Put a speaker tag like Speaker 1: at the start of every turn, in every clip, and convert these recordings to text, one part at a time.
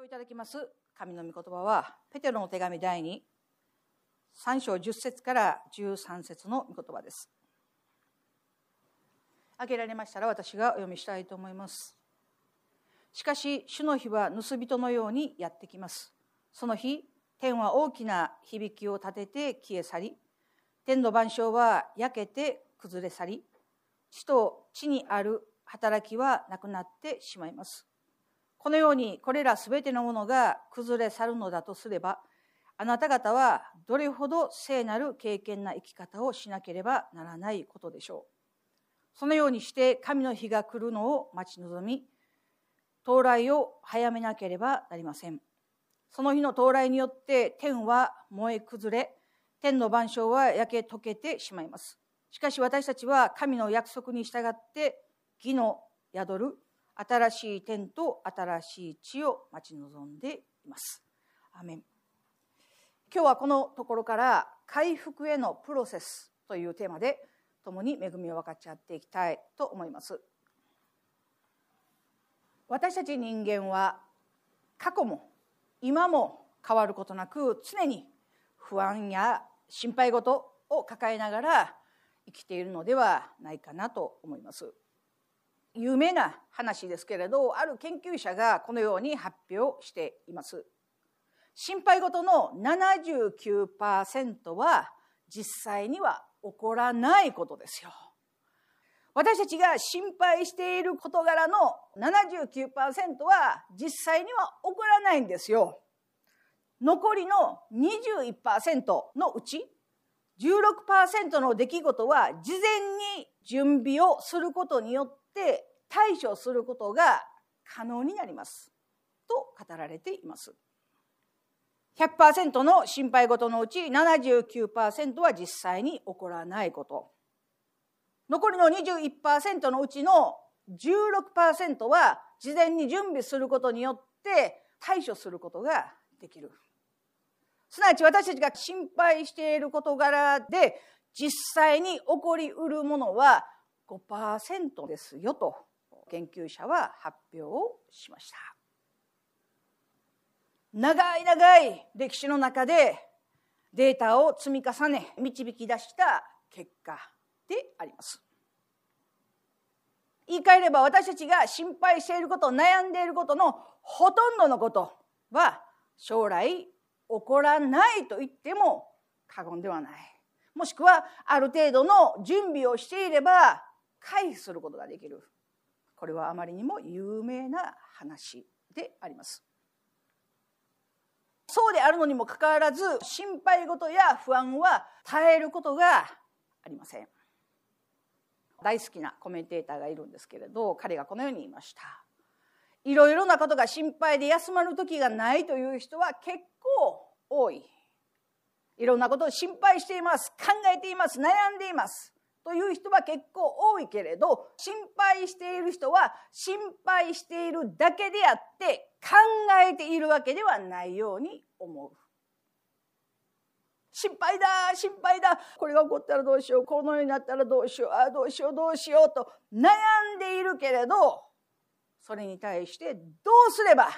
Speaker 1: 今日いただきます。神の御言葉はペテロの手紙第2 3章10節から13節の御言葉です。開けられましたら私がお読みしたいと思います。しかし主の日は盗人のようにやってきます。その日天は大きな響きを立てて消え去り天の万象は焼けて崩れ去り地と地にある働きはなくなってしまいます。このようにこれらすべてのものが崩れ去るのだとすればあなた方はどれほど聖なる経験な生き方をしなければならないことでしょう。そのようにして神の日が来るのを待ち望み到来を早めなければなりません。その日の到来によって天は燃え崩れ天の万象は焼け溶けてしまいます。しかし私たちは神の約束に従って義の宿る新しい天と新しい地を待ち望んでいます。アメン。今日はこのところから回復へのプロセスというテーマで共に恵みを分かち合っていきたいと思います。私たち人間は過去も今も変わることなく常に不安や心配事を抱えながら生きているのではないかなと思います。有名な話ですけれどある研究者がこのように発表しています心配事の79%は実際には起こらないことですよ私たちが心配している事柄の79%は実際には起こらないんですよ。残りの21%のうち16%の出来事は事前に準備をすることによって対処することが可能になりますと語られています。100%の心配事のうち79%は実際に起こらないこと。残りの21%のうちの16%は事前に準備することによって対処することができる。すなわち私たちが心配している事柄で実際に起こりうるものは5%ですよと研究者は発表をしました。長い長い歴史の中でデータを積み重ね導き出した結果であります。言い換えれば私たちが心配していること悩んでいることのほとんどのことは将来起こらないと言っても過言ではない。もしくはある程度の準備をしていれば回避することができる。これはあまりにも有名な話であります。そうであるのにもかかわらず心配事や不安は耐えることがありません。大好きなコメンテーターがいるんですけれど彼がこのように言いましたいろいろなことが心配で休まる時がないという人は結構多いいろんなことを心配しています考えています悩んでいますという人は結構多いけれど心配している人は心配しているだけであって考えているわけではないように思う。心配だ心配だ。これが起こったらどうしよう。このようになったらどうしよう。ああどうしようどうしようと悩んでいるけれどそれに対してどうすれば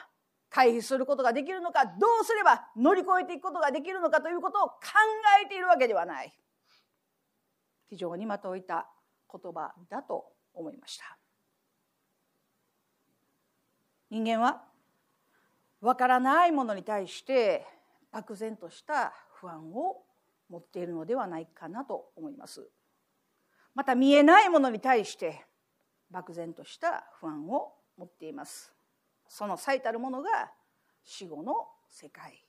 Speaker 1: 回避することができるのかどうすれば乗り越えていくことができるのかということを考えているわけではない。非常にまといた言葉だと思いました。人間はわからないものに対して漠然とした不安を持っているのではないかなと思います。また見えないものに対して漠然とした不安を持っています。その最たるものが死後の世界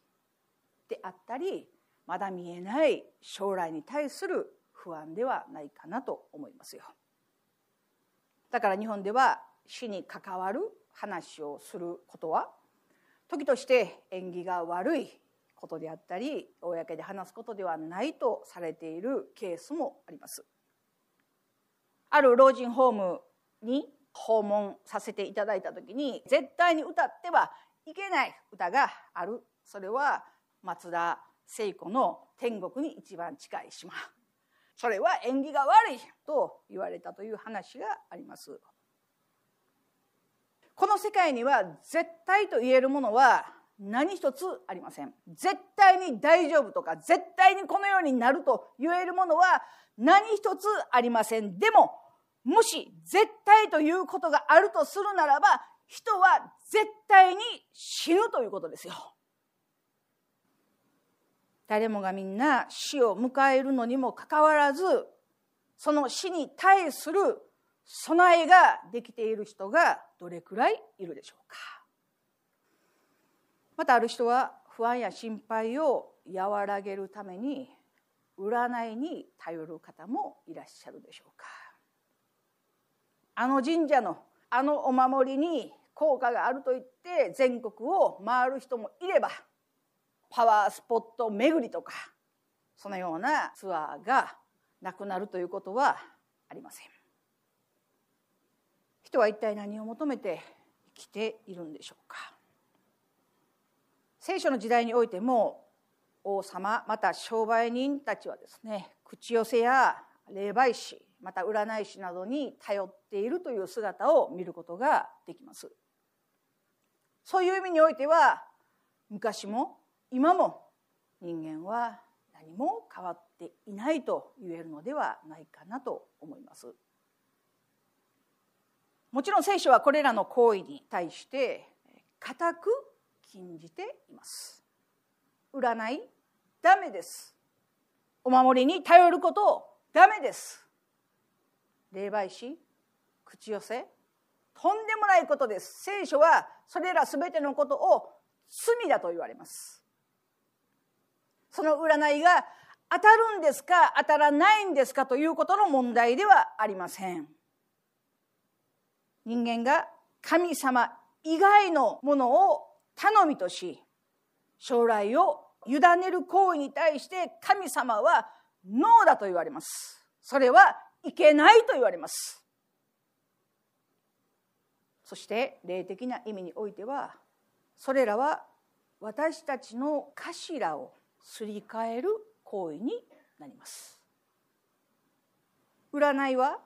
Speaker 1: であったりまだ見えない将来に対する不安ではないかなと思いますよ。だから日本では死に関わる話をすることは時として縁起が悪いことであったり公で話すことではないとされているケースもあります。ある老人ホームに訪問させていただいた時に絶対に歌ってはいけない歌がある。それは松田聖子の「天国に一番近い島」それは縁起が悪いと言われたという話があります。この世界には絶対と言えるものは何一つありません。絶対に大丈夫とか絶対にこのようになると言えるものは何一つありません。でももし絶対ということがあるとするならば人は絶対に死ぬということですよ。誰もがみんな死を迎えるのにもかかわらずその死に対する備えができている人がどれくらいいるでしょうか。またある人は不安や心配を和らげるために占いに頼る方もいらっしゃるでしょうか。あの神社のあのお守りに効果があると言って全国を回る人もいればパワースポット巡りとかそのようなツアーがなくなるということはありません。人は一体何を求めて生きているんでしょうか。聖書の時代においても王様また商売人たちはですね口寄せや霊媒師また占い師などに頼っているという姿を見ることができます。そういう意味においては昔も今も人間は何も変わっていないと言えるのではないかなと思います。もちろん聖書はこれらの行為に対して固く禁じています。占いダメです。お守りに頼ることダメです。霊媒師口寄せとんでもないことです。聖書はそれら全てのことを罪だと言われます。その占いが当たるんですか当たらないんですかということの問題ではありません。人間が神様以外のものを頼みとし将来を委ねる行為に対して神様はノーだと言われます。それはいけないと言われます。そして霊的な意味においてはそれらは私たちの頭をすり替える行為になります。占いは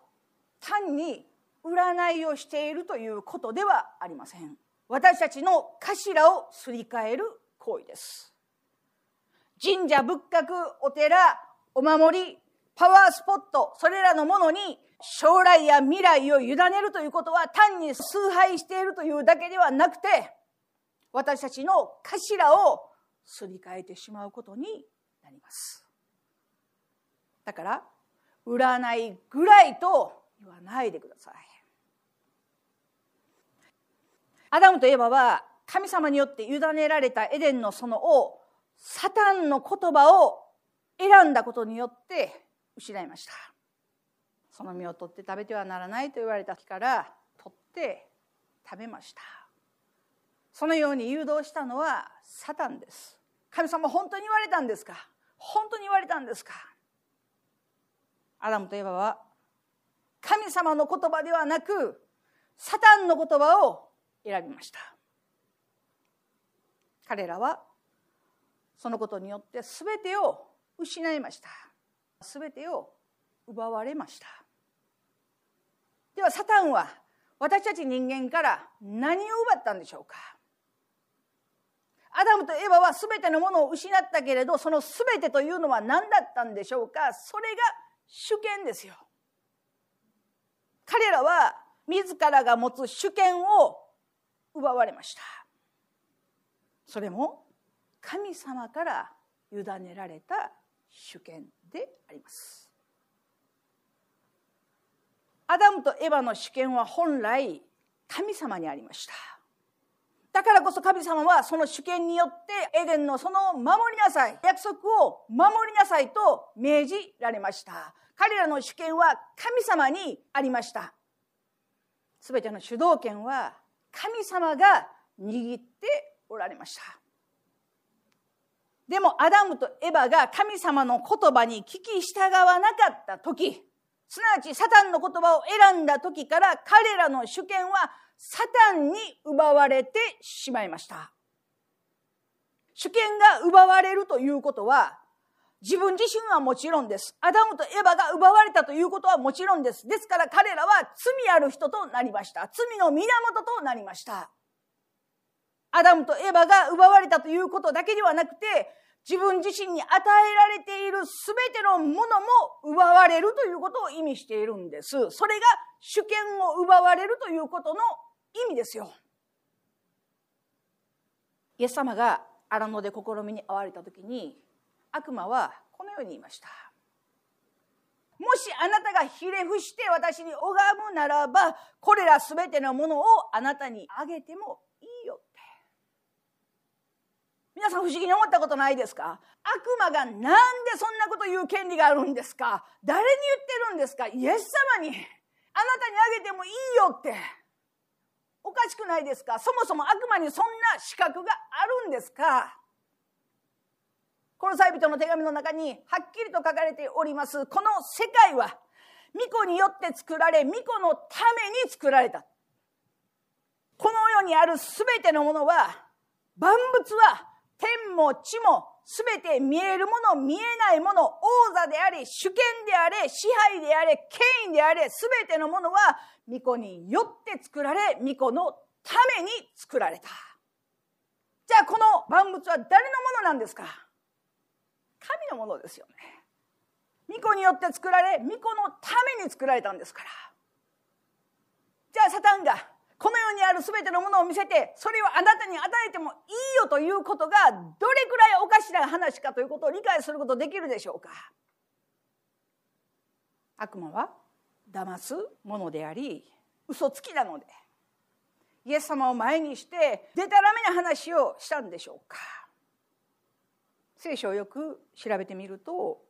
Speaker 1: 単に占いをしているということではありません。私たちの頭をすり替える行為です。神社仏閣お寺お守りパワースポットそれらのものに将来や未来を委ねるということは単に崇拝しているというだけではなくて私たちの頭をすり替えてしまうことになります。だから占いぐらいと言わないでください。アダムとエバは神様によって委ねられたエデンの園をサタンの言葉を選んだことによって失いました。その実を取って食べてはならないと言われた日から取って食べました。そのように誘導したのはサタンです。神様本当に言われたんですか？本当に言われたんですか？アダムとエバは神様の言葉ではなくサタンの言葉を選びました。彼らはそのことによって全てを失いました。全てを奪われました。ではサタンは私たち人間から何を奪ったんでしょうか？アダムとエバは全てのものを失ったけれどその全てというのは何だったんでしょうか？それが主権ですよ。彼らは自らが持つ主権を奪われました。それも神様から委ねられた主権であります。アダムとエバの主権は本来神様にありました。だからこそ神様はその主権によってエデンのその守りなさい約束を守りなさいと命じられました。彼らの主権は神様にありました。全ての主導権は神様が握っておられました。でもアダムとエバが神様の言葉に聞き従わなかった時すなわちサタンの言葉を選んだ時から彼らの主権はサタンに奪われてしまいました主権が奪われるということは自分自身はもちろんです。アダムとエバが奪われたということはもちろんです。ですから彼らは罪ある人となりました。罪の源となりました。アダムとエバが奪われたということだけではなくて、自分自身に与えられている全てのものも奪われるということを意味しているんです。それが主権を奪われるということの意味ですよ。イエス様が荒野で試みに遭われた時に悪魔はこのように言いました。もしあなたがひれ伏して私に拝むならばこれら全てのものをあなたにあげてもいいよって。皆さん不思議に思ったことないですか？悪魔がなんでそんなこと言う権利があるんですか？誰に言ってるんですか？イエス様に。あなたにあげてもいいよって。おかしくないですか？そもそも悪魔にそんな資格があるんですか？この際人の手紙の中にはっきりと書かれております。この世界は巫女によって作られ巫女のために作られた。この世にある全てのものは万物は天も地も全て見えるもの見えないもの王座であり主権であれ支配であれ権威であれ全てのものは巫女によって作られ巫女のために作られた。じゃあこの万物は誰のものなんですか？神のものですよね。巫女によって作られ巫女のために作られたんですから。じゃあサタンがこの世にある全てのものを見せてそれをあなたに与えてもいいよということがどれくらいおかしな話かということを理解することできるでしょうか。悪魔は騙すものであり嘘つきなのでイエス様を前にしてでたらめな話をしたんでしょうか。聖書をよく調べてみると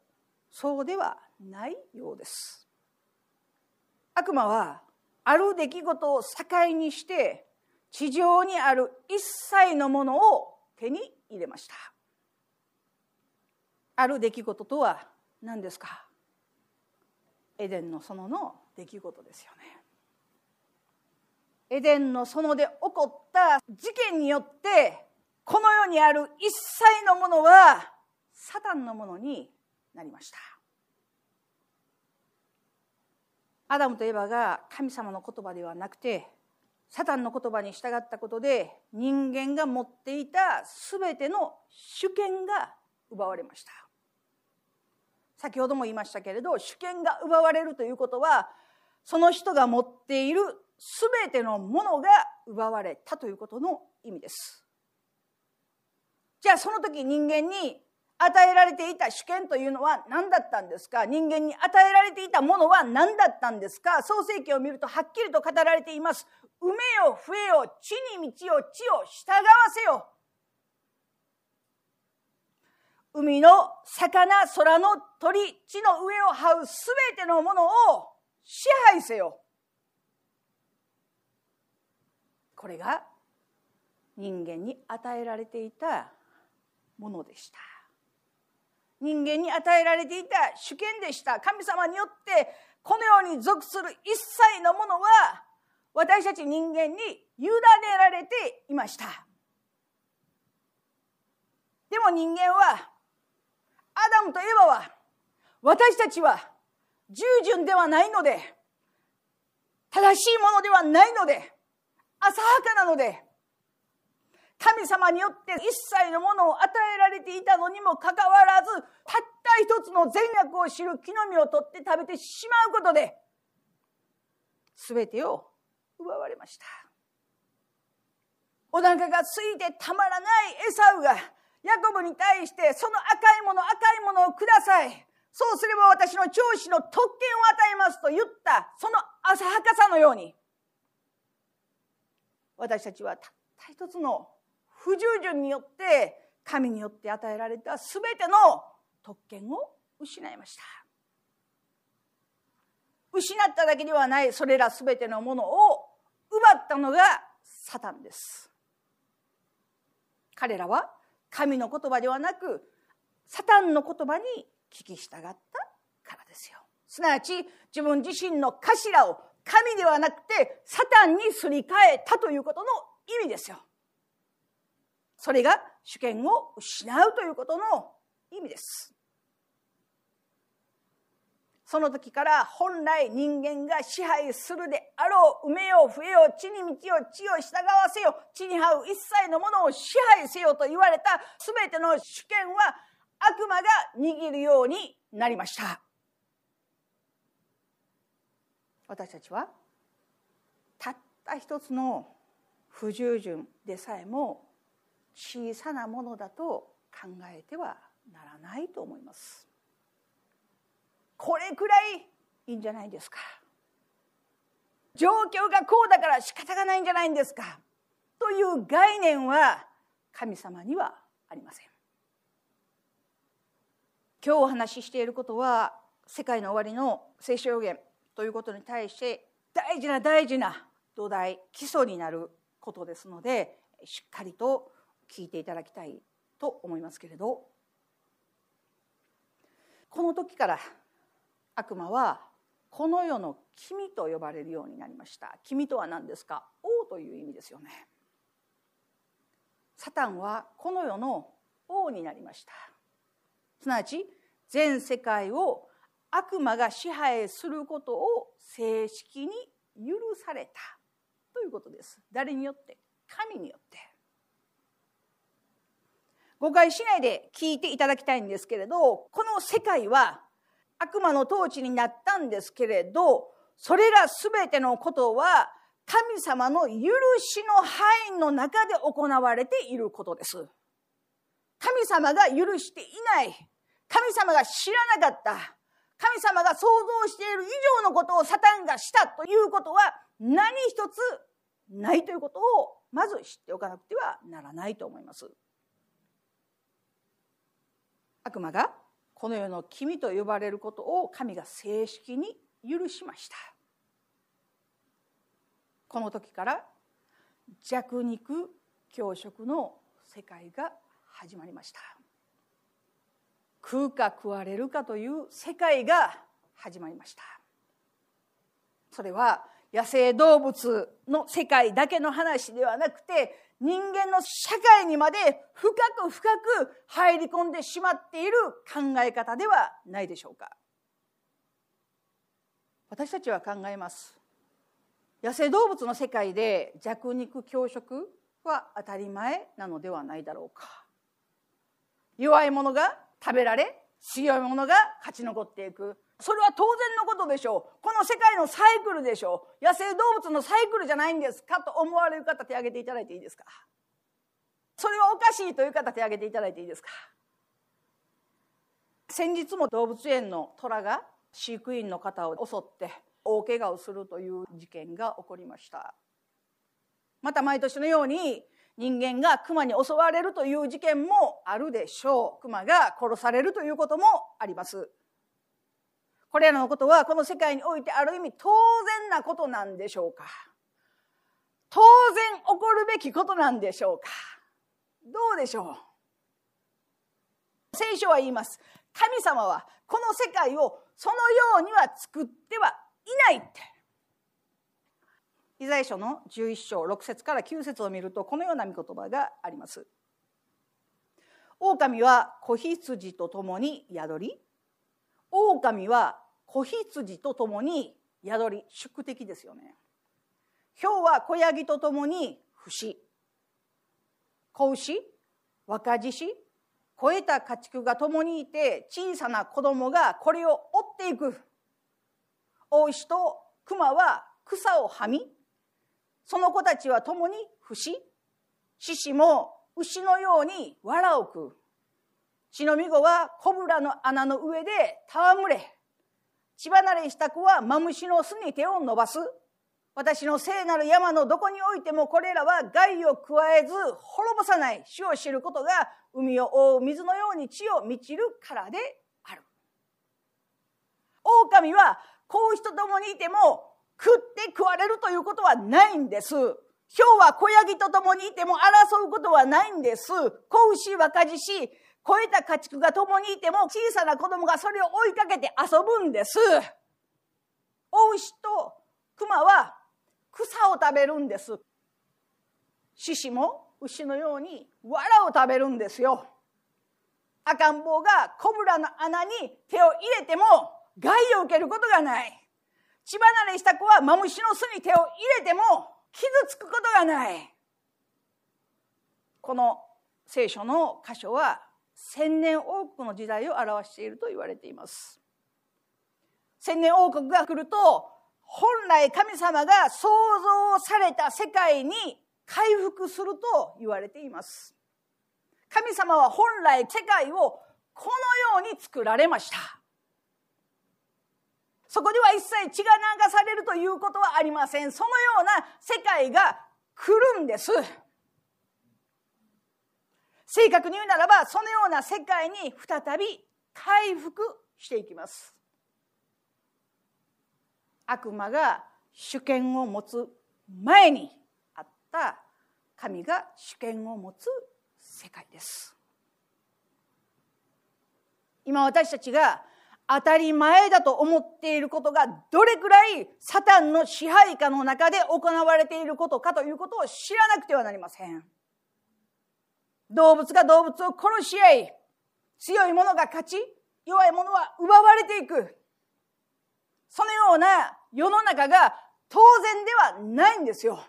Speaker 1: そうではないようです。悪魔はある出来事を境にして地上にある一切のものを手に入れました。ある出来事とは何ですか？エデンの園の出来事ですよね。エデンの園で起こった事件によってこの世にある一切のものはサタンのものになりました。アダムとエバが神様の言葉ではなくてサタンの言葉に従ったことで人間が持っていた全ての主権が奪われました。先ほども言いましたけれど主権が奪われるということはその人が持っている全てのものが奪われたということの意味です。じゃあその時人間に与えられていた主権というのは何だったんですか？人間に与えられていたものは何だったんですか？創世記を見るとはっきりと語られています。埋めよ増えよ地に道を地を従わせよ。海の魚空の鳥地の上を這うすべてのものを支配せよ。これが人間に与えられていたものでした。人間に与えられていた主権でした。神様によってこのように属する一切のものは私たち人間に委ねられていました。でも人間はアダムとエバは私たちは従順ではないので正しいものではないので浅はかなので神様によって一切のものを与えられていたのにもかかわらずたった一つの善悪を知る木の実を取って食べてしまうことで全てを奪われました。お腹が空いてたまらないエサウがヤコブに対してその赤いもの赤いものをください。そうすれば私の長子の特権を与えますと言ったその浅はかさのように私たちはたった一つの不従順によって神によって与えられた全ての特権を失いました。失っただけではないそれら全てのものを奪ったのがサタンです。彼らは神の言葉ではなくサタンの言葉に聞き従ったからですよ。すなわち自分自身の頭を神ではなくてサタンにすり替えたということの意味ですよ。それが主権を失うということの意味ですその時から本来人間が支配するであろう、埋めよう、増えよう、地に満ちよ、地を従わせよう、地に這う一切のものを支配せよと言われた全ての主権は悪魔が握るようになりました。私たちはたった一つの不従順でさえも小さなものだと考えてはならないと思います。これくらいいいんじゃないですか。状況がこうだから仕方がないんじゃないんですか。という概念は神様にはありません。今日お話ししていることは世界の終わりの聖書予言ということに対して大事な大事な土台基礎になることですのでしっかりと聞いていただきたいと思いますけれど。この時から悪魔はこの世の君と呼ばれるようになりました。君とは何ですか？王という意味ですよね。サタンはこの世の王になりました。すなわち全世界を悪魔が支配することを正式に許されたということです。誰によって？神によって。誤解しないで聞いていただきたいんですけれどこの世界は悪魔の統治になったんですけれどそれら全てのことは神様の許しの範囲の中で行われていることです。神様が許していない。神様が知らなかった。神様が想像している以上のことをサタンがしたということは何一つないということをまず知っておかなくてはならないと思います。悪魔がこの世の君と呼ばれることを神が正式に許しました。この時から弱肉強食の世界が始まりました。食うか食われるかという世界が始まりました。それは野生動物の世界だけの話ではなくて人間の社会にまで深く深く入り込んでしまっている考え方ではないでしょうか。私たちは考えます。野生動物の世界で弱肉強食は当たり前なのではないだろうか。弱い者が食べられ強い者が勝ち残っていく。それは当然のことでしょう。この世界のサイクルでしょう。野生動物のサイクルじゃないんですかと思われる方手挙げていただいていいですか？それはおかしいという方手挙げていただいていいですか？先日も動物園の虎が飼育員の方を襲って大怪我をするという事件が起こりました。また毎年のように人間が熊に襲われるという事件もあるでしょう。熊が殺されるということもあります。これらのことはこの世界においてある意味当然なことなんでしょうか？当然起こるべきことなんでしょうか？どうでしょう？聖書は言います。神様はこの世界をそのようには作ってはいないって。イザヤ書の11章6節から9節を見るとこのような御言葉があります。狼は子羊と共に宿り狼は子羊と共に宿り宿敵ですよね。豹は子ヤギと共に節子牛若獅子肥えた家畜が共にいて小さな子供がこれを追っていく。大牛と熊は草をはみその子たちは共に節獅子も牛のように藁を食う。血のみ子はコブラの穴の上で戯れ血離れした子はマムシの巣に手を伸ばす。私の聖なる山のどこにおいてもこれらは害を加えず滅ぼさない。死を知ることが海を覆う水のように血を満ちるからである。狼はこう人と共にいても食って食われるということはないんです。豹は子ヤギと共にいても争うことはないんです。子牛若獅子超えた家畜が共にいても小さな子供がそれを追いかけて遊ぶんです。お牛と熊は草を食べるんです。獅子も牛のように藁を食べるんですよ。赤ん坊がコブラの穴に手を入れても害を受けることがない血離れした子はマムシの巣に手を入れても傷つくことがないこの聖書の箇所は千年王国の時代を表していると言われています。千年王国が来ると本来神様が創造された世界に回復すると言われています。神様は本来世界をこのように作られました。そこでは一切血が流されるということはありません。そのような世界が来るんです。正確に言うならばそのような世界に再び回復していきます悪魔が主権を持つ前にあった神が主権を持つ世界です今私たちが当たり前だと思っていることがどれくらいサタンの支配下の中で行われていることかということを知らなくてはなりません。動物が動物を殺し合い、強い者が勝ち、弱い者は奪われていく。そのような世の中が当然ではないんですよ。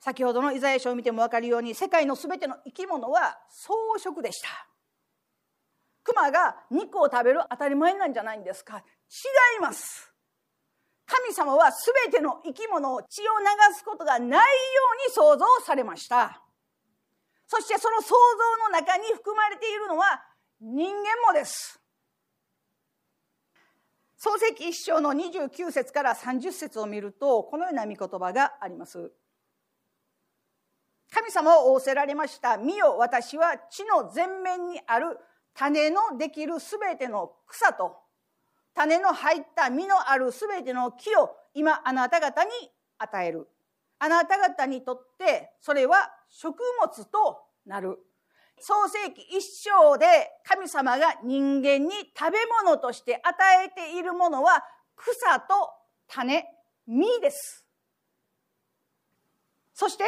Speaker 1: 先ほどのイザヤ書を見ても分かるように世界の全ての生き物は草食でした。熊が肉を食べる当たり前なんじゃないんですか違います。神様は全ての生き物を血を流すことがないように創造されました。そしてその創造の中に含まれているのは人間もです。創世記一章の29節から30節を見るとこのような御言葉があります。神様を仰せられました。見よ私は地の前面にある種のできるすべての草と種の入った実のあるすべての木を今あなた方に与える。あなた方にとってそれは食物となる。創世紀一章で神様が人間に食べ物として与えているものは草と種、実です。そして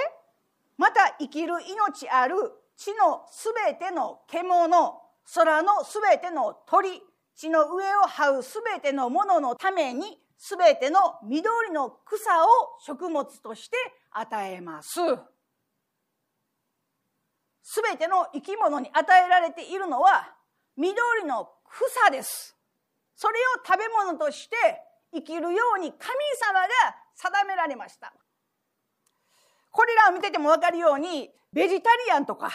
Speaker 1: また生きる命ある地のすべての獣、空のすべての鳥、地の上を這うすべてのもののためにすべての緑の草を食物として与えます。すべての生き物に与えられているのは緑の草です。それを食べ物として生きるように神様が定められました。これらを見てても分かるようにベジタリアンとか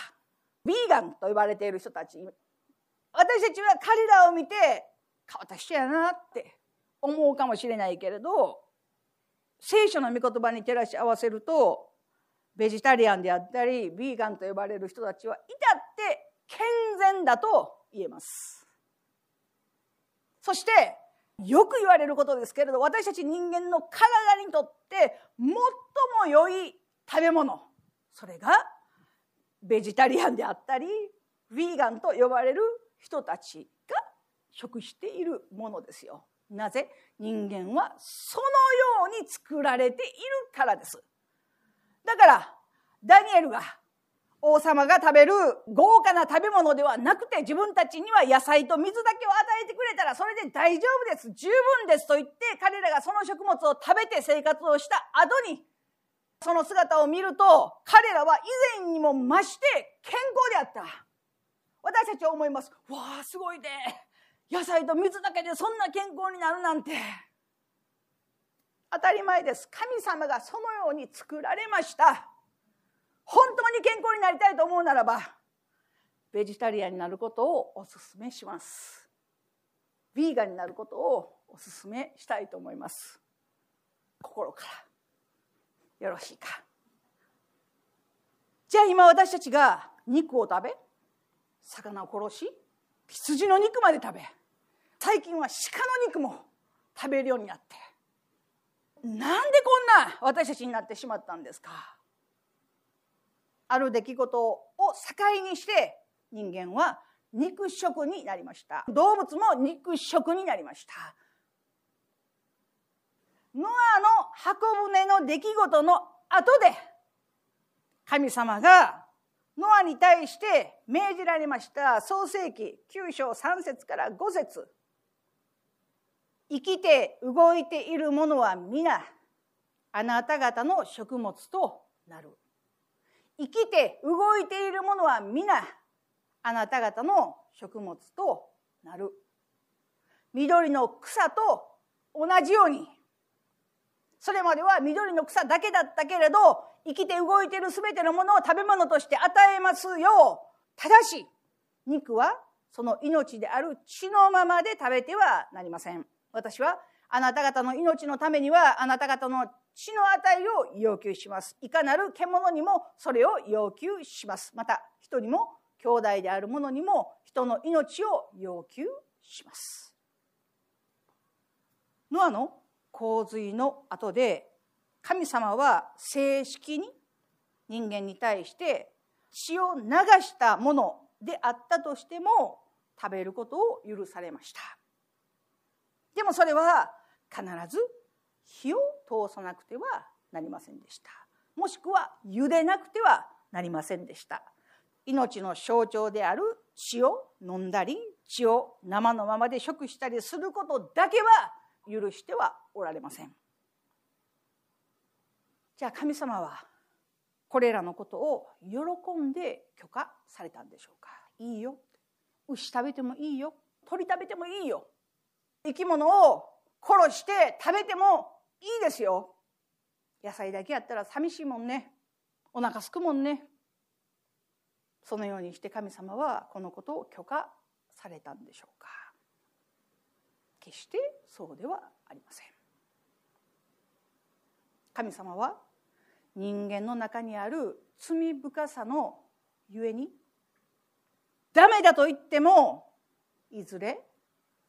Speaker 1: ビーガンと呼ばれている人たち私たちは彼らを見て変わった人やなって思うかもしれないけれど聖書の御言葉に照らし合わせるとベジタリアンであったりビーガンと呼ばれる人たちは至って健全だと言えます。そしてよく言われることですけれど私たち人間の体にとって最も良い食べ物それがベジタリアンであったりヴィーガンと呼ばれる人たちが食しているものですよ。なぜ？人間はそのように作られているからです。だからダニエルが王様が食べる豪華な食べ物ではなくて自分たちには野菜と水だけを与えてくれたらそれで大丈夫です十分ですと言って彼らがその食物を食べて生活をした後にその姿を見ると彼らは以前にも増して健康であった。私たちは思います。わあ、すごいね。野菜と水だけでそんな健康になるなんて。当たり前です。神様がそのように作られました。本当に健康になりたいと思うならば、ベジタリアンになることをお勧めします。ヴィーガンになることをお勧めしたいと思います。心から。よろしいか。じゃあ今私たちが肉を食べ魚を殺し羊の肉まで食べ最近は鹿の肉も食べるようになって。なんでこんな私たちになってしまったんですか？ある出来事を境にして人間は肉食になりました。動物も肉食になりました。ノアの箱舟の出来事の後で神様がノアに対して命じられました。創世記9章3節から5節。生きて動いているものは皆あなた方の食物となる。生きて動いているものは皆あなた方の食物となる。緑の草と同じように。それまでは緑の草だけだったけれど生きて動いている全てのものを食べ物として与えますよ。ただし肉はその命である血のままで食べてはなりません。私はあなた方の命のためにはあなた方の血の値を要求します。いかなる獣にもそれを要求します。また人にも兄弟である者にも人の命を要求します。ノアの洪水の後で神様は正式に人間に対して血を流したものであったとしても食べることを許されました。でもそれは必ず火を通さなくてはなりませんでした。もしくは茹でなくてはなりませんでした。命の象徴である血を飲んだり血を生のままで食したりすることだけは許してはおられません。じゃあ神様はこれらのことを喜んで許可されたんでしょうか？いいよ。牛食べてもいいよ。鳥食べてもいいよ。生き物を殺して食べてもいいですよ。野菜だけやったら寂しいもんね。お腹すくもんね。そのようにして神様はこのことを許可されたんでしょうか？決してそうではありません。神様は人間の中にある罪深さのゆえにダメだと言ってもいずれ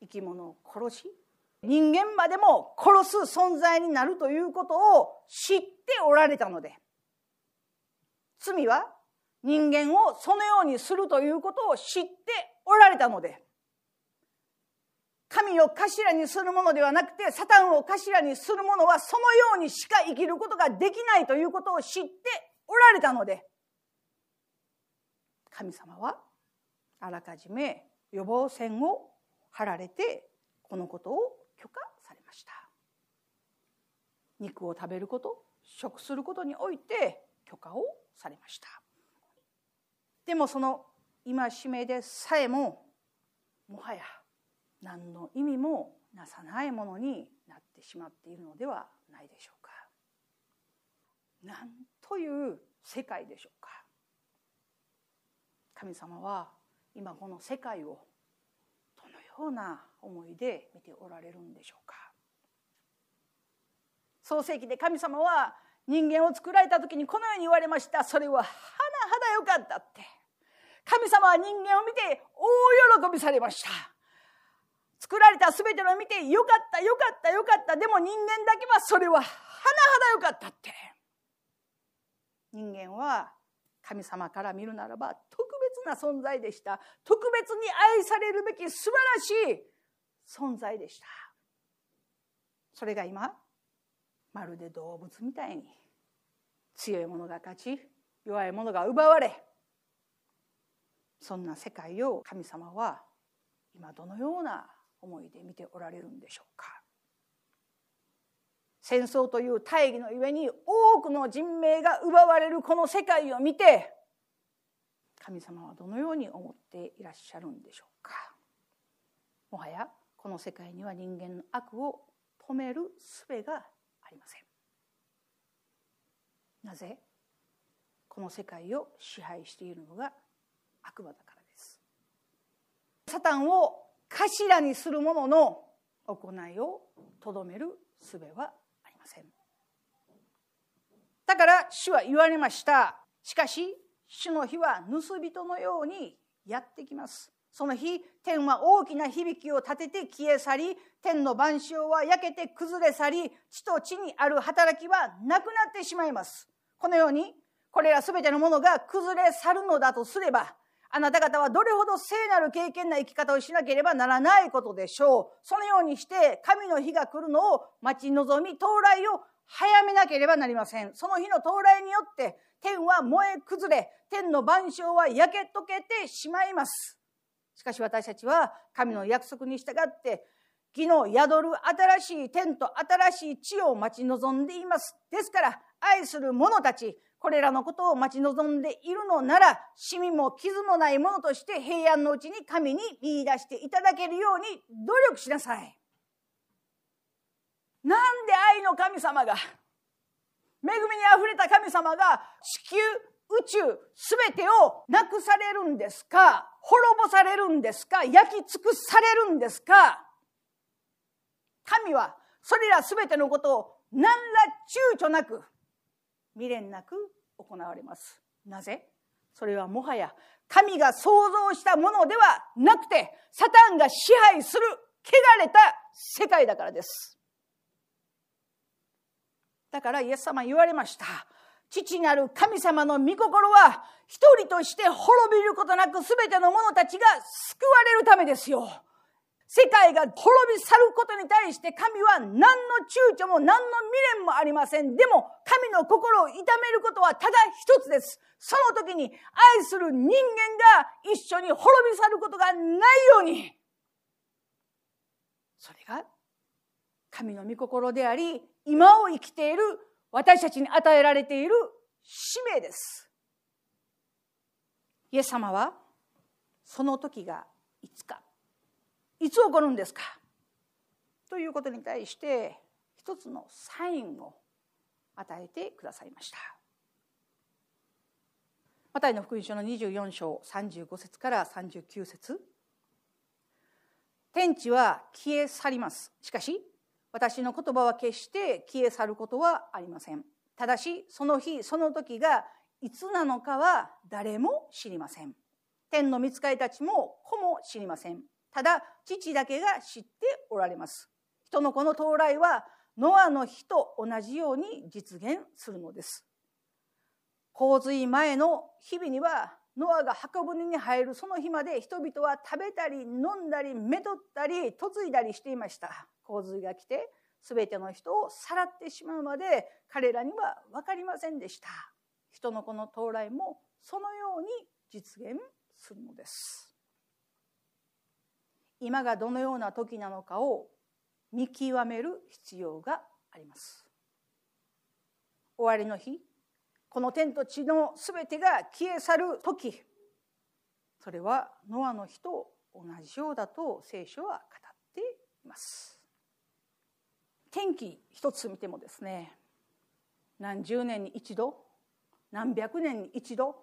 Speaker 1: 生き物を殺し人間までも殺す存在になるということを知っておられたので罪は人間をそのようにするということを知っておられたので神を頭にするものではなくてサタンを頭にするものはそのようにしか生きることができないということを知っておられたので神様はあらかじめ予防線を張られてこのことを許可されました。肉を食べること食することにおいて許可をされました。でもその戒めでさえももはや何の意味もなさないものになってしまっているのではないでしょうか。なんという世界でしょうか。神様は今この世界をどのような思いで見ておられるんでしょうか。創世記で神様は人間を作られた時にこのように言われましたそれははなはだよかったって神様は人間を見て大喜びされました作られた全ての見てよかったよかったよかった。でも人間だけはそれは甚だよかったって。人間は神様から見るならば特別な存在でした。特別に愛されるべき素晴らしい存在でした。それが今まるで動物みたいに強い者が勝ち弱い者が奪われそんな世界を神様は今どのような思いで見ておられるんでしょうか。戦争という大義のゆえに多くの人命が奪われるこの世界を見て神様はどのように思っていらっしゃるんでしょうか。もはやこの世界には人間の悪を止める術がありません。なぜこの世界を支配しているのが悪魔だからです。サタンを頭にする者の行いをとどめる術はありませんだから主は言われましたしかし主の日は盗人のようにやってきますその日天は大きな響きを立てて消え去り天の万象は焼けて崩れ去り地と地にある働きはなくなってしまいますこのようにこれら全てのものが崩れ去るのだとすればあなた方はどれほど聖なる経験な生き方をしなければならないことでしょう。そのようにして神の日が来るのを待ち望み到来を早めなければなりません。その日の到来によって天は燃え崩れ、天の万象は焼け溶けてしまいます。しかし私たちは神の約束に従って昨日宿る新しい天と新しい地を待ち望んでいます。ですから愛する者たち、これらのことを待ち望んでいるのなら、シミも傷もないものとして平安のうちに神に見出していただけるように努力しなさい。なんで愛の神様が、恵みにあふれた神様が地球、宇宙、すべてをなくされるんですか？滅ぼされるんですか？焼き尽くされるんですか？神はそれらすべてのことを何ら躊躇なく未練なく行われます。なぜ？それはもはや神が創造したものではなくて、サタンが支配する汚れた世界だからです。だからイエス様言われました。父なる神様の御心は一人として滅びることなく全ての者たちが救われるためですよ。世界が滅び去ることに対して神は何の躊躇も何の未練もありません。でも神の心を痛めることはただ一つです。その時に愛する人間が一緒に滅び去ることがないように。それが神の御心であり、今を生きている私たちに与えられている使命です。イエス様はその時がいつかいつ起こるんですか？ということに対して一つのサインを与えてくださいました。マタイの福音書の24章35節から39節天地は消え去ります。しかし私の言葉は決して消え去ることはありません。ただしその日その時がいつなのかは誰も知りません。天の御使いたちも子も知りません。ただ父だけが知っておられます。人の子の到来はノアの日と同じように実現するのです。洪水前の日々にはノアが箱舟に入るその日まで人々は食べたり飲んだりめとったり嫁いだりしていました。洪水が来て全ての人をさらってしまうまで彼らには分かりませんでした。人の子の到来もそのように実現するのです。今がどのような時なのかを見極める必要があります。終わりの日この天と地の全てが消え去る時それはノアの日と同じようだと聖書は語っています。天気一つ見てもですね何十年に一度何百年に一度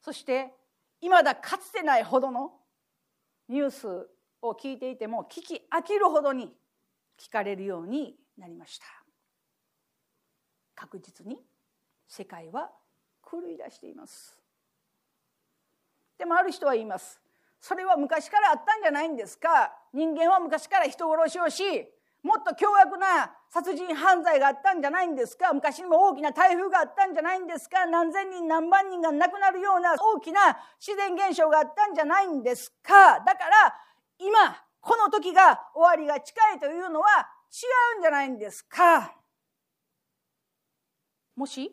Speaker 1: そしていまだかつてないほどのニュースを聞いていても聞き飽きるほどに聞かれるようになりました。確実に世界は狂い出しています。でもある人は言います。それは昔からあったんじゃないんですか。人間は昔から人殺しをしもっと凶悪な殺人犯罪があったんじゃないんですか？昔にも大きな台風があったんじゃないんですか？何千人何万人が亡くなるような大きな自然現象があったんじゃないんですか？だから今この時が終わりが近いというのは違うんじゃないんですか？もし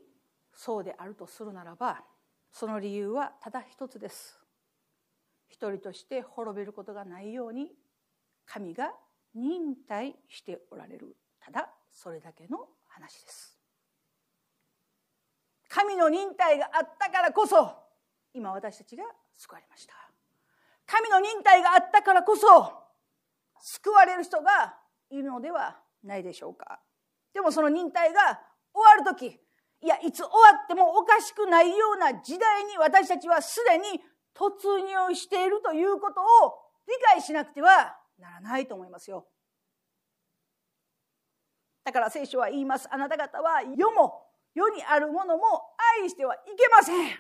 Speaker 1: そうであるとするならばその理由はただ一つです。一人として滅びることがないように神が忍耐しておられる。ただそれだけの話です。神の忍耐があったからこそ今私たちが救われました。神の忍耐があったからこそ救われる人がいるのではないでしょうか。でもその忍耐が終わる時いやいつ終わってもおかしくないような時代に私たちはすでに突入しているということを理解しなくてはならないと思いますよ。だから聖書は言います。あなた方は世も世にあるものも愛してはいけません。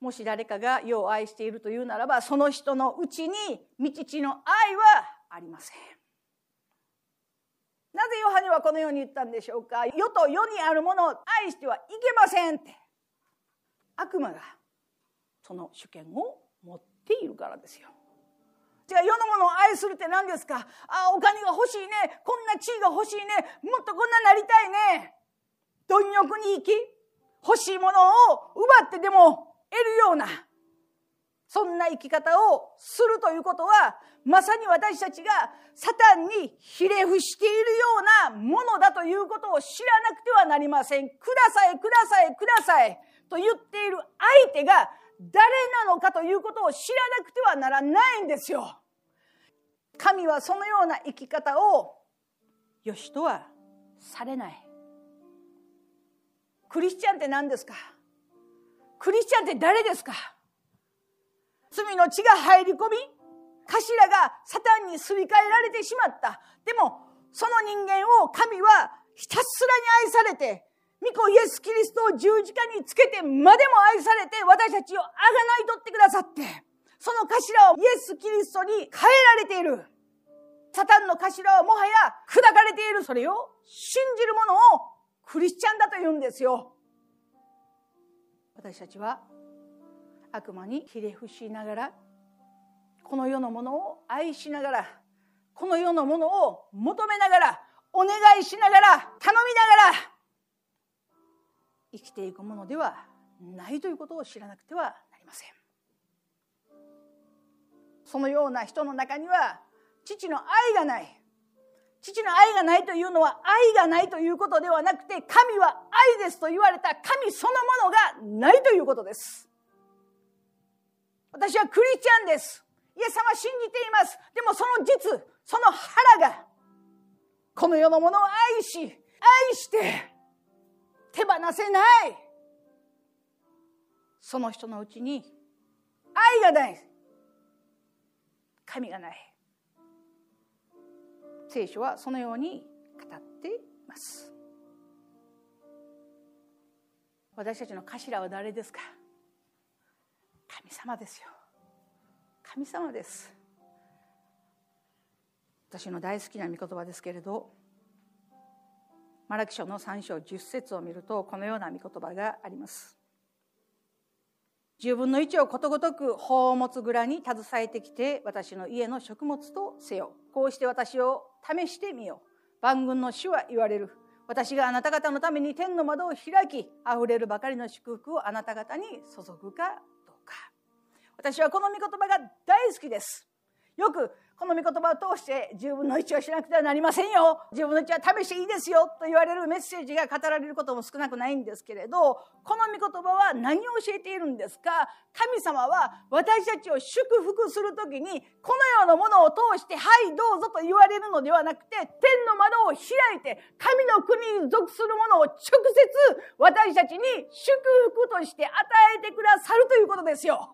Speaker 1: もし誰かが世を愛しているというならば、その人のうちに道地の愛はありません。なぜヨハネはこのように言ったんでしょうか？世と世にあるものを愛してはいけませんって。悪魔がその主権を持っているからですよ。違う世のものを愛するって何ですか？あお金が欲しいね。こんな地位が欲しいね。もっとこんななりたいね。貪欲に生き欲しいものを奪ってでも得るようなそんな生き方をするということはまさに私たちがサタンにひれ伏しているようなものだということを知らなくてはなりません。ください、ください、くださいと言っている相手が誰なのかということを知らなくてはならないんですよ。神はそのような生き方をよしとはされない。クリスチャンって何ですか？クリスチャンって誰ですか？罪の血が入り込み頭がサタンにすり替えられてしまった。でも、その人間を神はひたすらに愛されて、御子イエス・キリストを十字架につけてまでも愛されて私たちをあがないとってくださって、その頭をイエス・キリストに変えられている。サタンの頭はもはや砕かれているそれを信じる者をクリスチャンだと言うんですよ。私たちは悪魔にひれ伏しながらこの世のものを愛しながらこの世のものを求めながらお願いしながら頼みながら生きていくものではないということを知らなくてはなりません。そのような人の中には父の愛がない。父の愛がないというのは愛がないということではなくて神は愛ですと言われた。神そのものがないということです。私はクリスチャンです。イエス様信じています。でもその実、その腹が、この世のものを愛し、愛して、手放せない。その人のうちに、愛がない。神がない。聖書はそのように語っています。私たちの頭は誰ですか？神様ですよ。神様です私の大好きな御言葉ですけれどマラキ書の3章10節を見るとこのような御言葉があります。10分の1をことごとく宝物蔵に携えてきて私の家の食物とせよ。こうして私を試してみよう。万軍の主は言われる。私があなた方のために天の窓を開きあふれるばかりの祝福をあなた方に注ぐかどうか。私はこの御言葉が大好きです。よくこの御言葉を通して10分の1をしなくてはなりませんよ。10分の1は試していいですよと言われるメッセージが語られることも少なくないんですけれど、この御言葉は何を教えているんですか？神様は私たちを祝福するときに、このようなものを通して、はいどうぞと言われるのではなくて、天の窓を開いて、神の国に属するものを直接私たちに祝福として与えてくださるということですよ。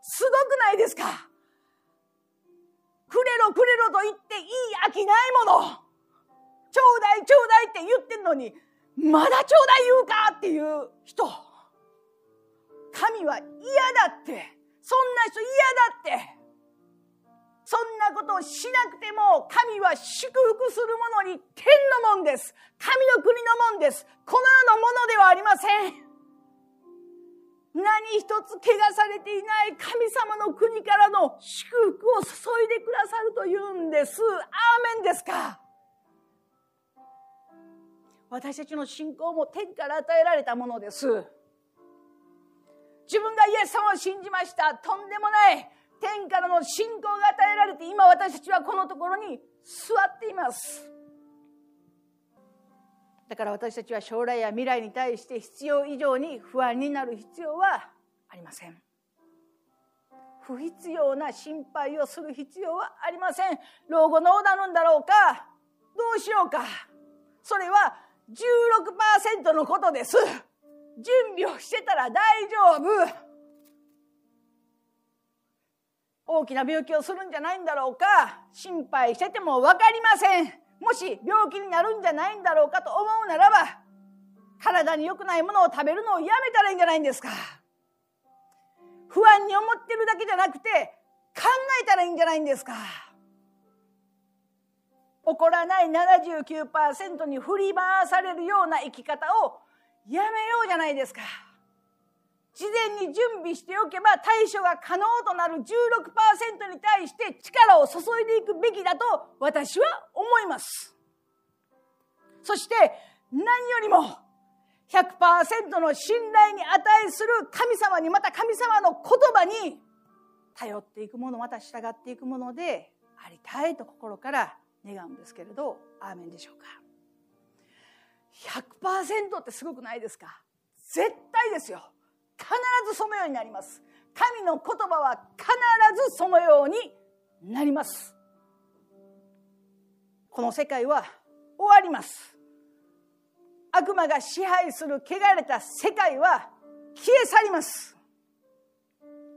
Speaker 1: すごくないですか？くれろくれろと言っていい飽きないもの。ちょうだいちょうだいって言ってんのにまだちょうだい言うかっていう人。神は嫌だって。そんな人嫌だって。そんなことをしなくても神は祝福する者に天のもんです。神の国のもんです。この世のものではありません。何一つ怪我されていない神様の国からの祝福を注いでくださるというんです。アーメンですか私たちの信仰も天から与えられたものです。自分がイエス様を信じました。とんでもない。天からの信仰が与えられて、今私たちはこのところに座っています。だから私たちは将来や未来に対して必要以上に不安になる必要はありません。不必要な心配をする必要はありません。老後どうなるんだろうか？どうしようか？それは16%のことです。準備をしてたら大丈夫。大きな病気をするんじゃないんだろうか？心配してても分かりません。もし病気になるんじゃないんだろうかと思うならば体に良くないものを食べるのをやめたらいいんじゃないんですか。不安に思ってるだけじゃなくて考えたらいいんじゃないんですか。起こらない79%に振り回されるような生き方をやめようじゃないですか。事前に準備しておけば対処が可能となる16%に対して力を注いでいくべきだと私は思います。そして何よりも100%の信頼に値する神様にまた神様の言葉に頼っていくものまた従っていくものでありたいと心から願うんですけれどアーメンでしょうか。100%ってすごくないですか？絶対ですよ。必ずそのようになります。神の言葉は必ずそのようになります。この世界は終わります。悪魔が支配する汚れた世界は消え去ります。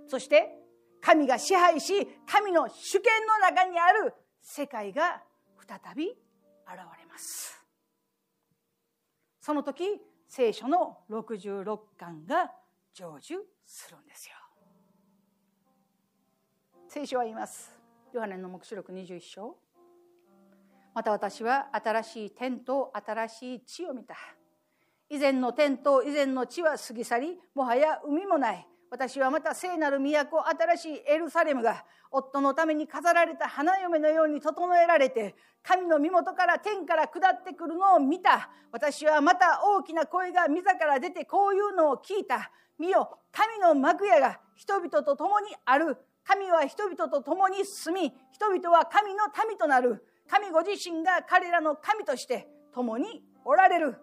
Speaker 1: そして神が支配し神の主権の中にある世界が再び現れます。その時聖書の66巻が成就するんですよ聖書は言います。ヨハネの黙示録21章。また私は新しい天と新しい地を見た。以前の天と以前の地は過ぎ去りもはや海もない。私はまた聖なる都新しいエルサレムが夫のために飾られた花嫁のように整えられて神の身元から天から下ってくるのを見た。私はまた大きな声が御座から出てこういうのを聞いた見よ神の幕屋が人々と共にある神は人々と共に住み人々は神の民となる神ご自身が彼らの神として共におられる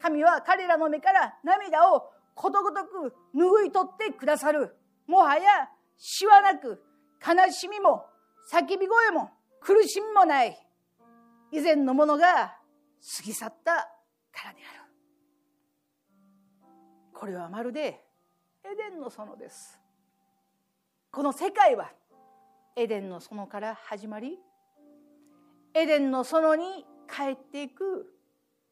Speaker 1: 神は彼らの目から涙をことごとく拭い取ってくださる。もはや死はなく、悲しみも叫び声も苦しみもない。以前のものが過ぎ去ったからである。これはまるでエデンの園です。この世界はエデンの園から始まり、エデンの園に帰っていく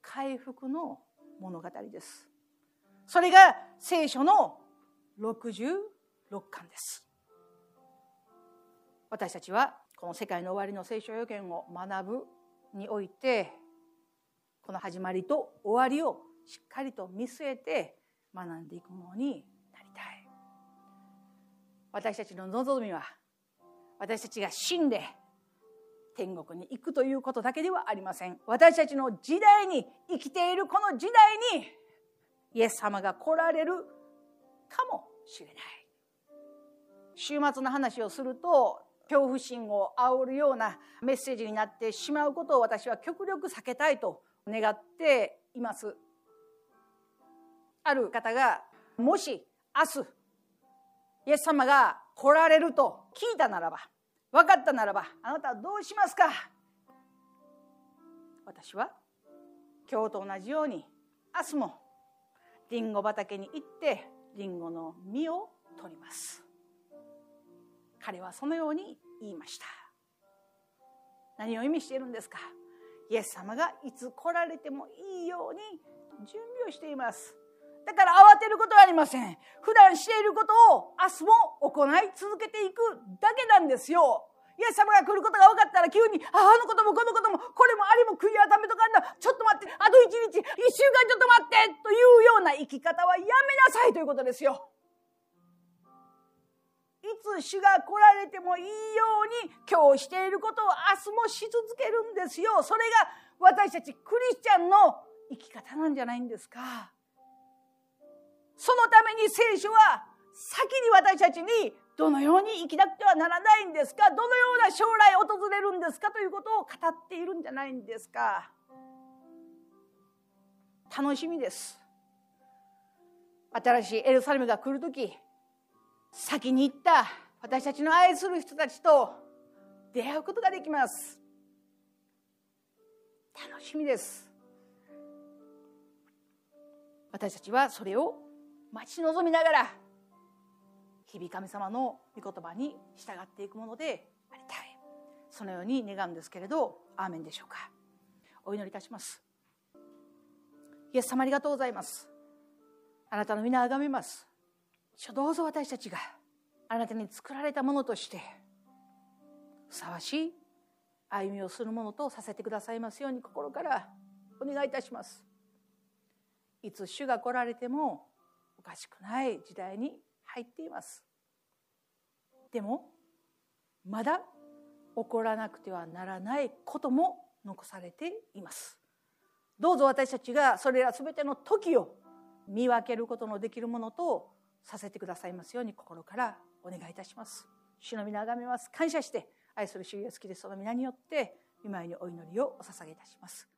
Speaker 1: 回復の物語です。それが聖書の66巻です。私たちはこの世界の終わりの聖書予言を学ぶにおいてこの始まりと終わりをしっかりと見据えて学んでいくものに私たちの望みは私たちが死んで天国に行くということだけではありません。私たちの時代に生きているこの時代にイエス様が来られるかもしれない。週末の話をすると恐怖心を煽るようなメッセージになってしまうことを私は極力避けたいと願っています。ある方がもし明日イエス様が来られると聞いたならば分かったならばあなたはどうしますか？私は今日と同じように明日もリンゴ畑に行ってリンゴの実を取ります。彼はそのように言いました。何を意味しているんですか？イエス様がいつ来られてもいいように準備をしています。だから慌てることはありません普段していることを明日も行い続けていくだけなんですよイエス様が来ることが分かったら急に、あのこともこのことも、これもあれも悔い改めとかあんだ。ちょっと待って、あと一日、一週間ちょっと待ってというような生き方はやめなさいということですよ。いつ主が来られてもいいように今日していることを明日もし続けるんですよ。それが私たちクリスチャンの生き方なんじゃないんですか。そのために聖書は先に私たちにどのように生きなくてはならないんですか？どのような将来訪れるんですか？ということを語っているんじゃないんですか？楽しみです。新しいエルサレムが来る時先に行った私たちの愛する人たちと出会うことができます。楽しみです。私たちはそれを待ち望みながら日々神様の御言葉に従っていくものでありたい。そのように願うんですけれどアーメンでしょうか。お祈りいたします。イエス様ありがとうございます。あなたの皆あがめます。どうぞ私たちがあなたに作られたものとしてふさわしい歩みをするものとさせてくださいますように心からお願いいたします。いつ主が来られてもかしくない時代に入っています。でもまだ起こらなくてはならないことも残されています。どうぞ私たちがそれら全ての時を見分けることのできるものとさせてくださいますように心からお願いいたします。主の皆がめます。感謝して愛する主イエスキリストの皆によって見舞いにお祈りをお捧げいたします。